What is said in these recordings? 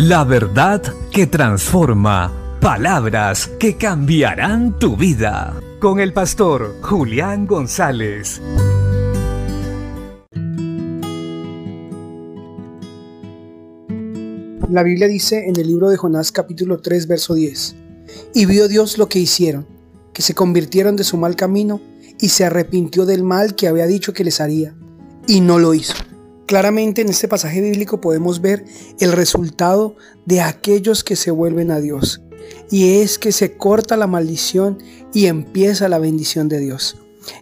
La verdad que transforma. Palabras que cambiarán tu vida. Con el pastor Julián González. La Biblia dice en el libro de Jonás capítulo 3 verso 10, y vio Dios lo que hicieron, que se convirtieron de su mal camino y se arrepintió del mal que había dicho que les haría, y no lo hizo. Claramente en este pasaje bíblico podemos ver el resultado de aquellos que se vuelven a Dios, y es que se corta la maldición y empieza la bendición de Dios.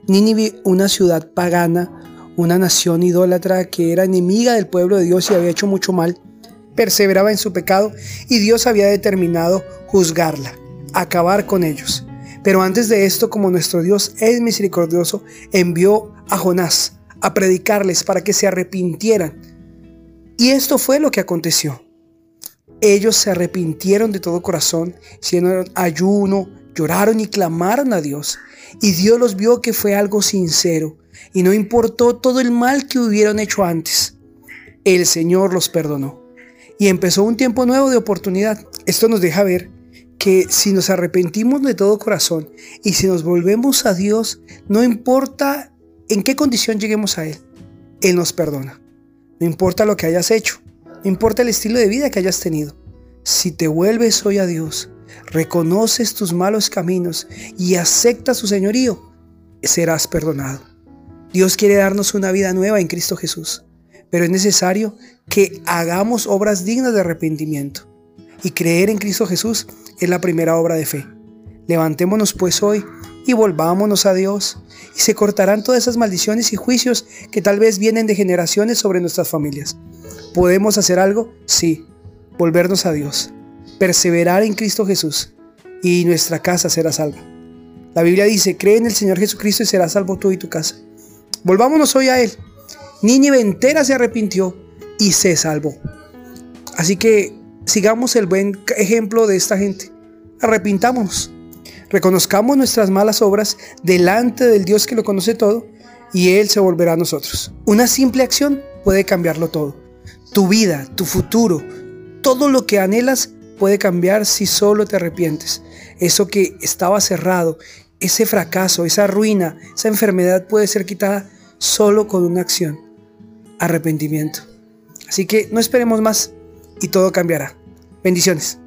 Nínive, una ciudad pagana, una nación idólatra que era enemiga del pueblo de Dios y había hecho mucho mal, perseveraba en su pecado y Dios había determinado juzgarla, acabar con ellos. Pero antes de esto, como nuestro Dios es misericordioso, envió a Jonás a predicarles para que se arrepintieran. Y esto fue lo que aconteció. Ellos se arrepintieron de todo corazón, hicieron ayuno, lloraron y clamaron a Dios. Y Dios los vio que fue algo sincero y no importó todo el mal que hubieron hecho antes. El Señor los perdonó y empezó un tiempo nuevo de oportunidad. Esto nos deja ver que si nos arrepentimos de todo corazón y si nos volvemos a Dios, no importa en qué condición lleguemos a Él, Él nos perdona. No importa lo que hayas hecho, no importa el estilo de vida que hayas tenido. Si te vuelves hoy a Dios, reconoces tus malos caminos y aceptas su señorío, serás perdonado. Dios quiere darnos una vida nueva en Cristo Jesús pero es necesario que hagamos obras dignas de arrepentimiento. Y creer en Cristo Jesús es la primera obra de fe. Levantémonos pues hoy y volvámonos a Dios, y se cortarán todas esas maldiciones y juicios que tal vez vienen de generaciones sobre nuestras familias. ¿Podemos hacer algo? Sí, volvernos a Dios, perseverar en Cristo Jesús, y nuestra casa será salva. La Biblia dice, cree en el Señor Jesucristo y serás salvo tú y tu casa. Volvámonos hoy a Él Nínive entera se arrepintió y se salvó. Así que sigamos el buen ejemplo de esta gente. Arrepintámonos. Reconozcamos nuestras malas obras delante del Dios que lo conoce todo y Él se volverá a nosotros. Una simple acción puede cambiarlo todo. Tu vida, tu futuro, todo lo que anhelas puede cambiar si solo te arrepientes. Eso que estaba cerrado, ese fracaso, esa ruina, esa enfermedad puede ser quitada solo con una acción arrepentimiento. Así que no esperemos más y todo cambiará. Bendiciones.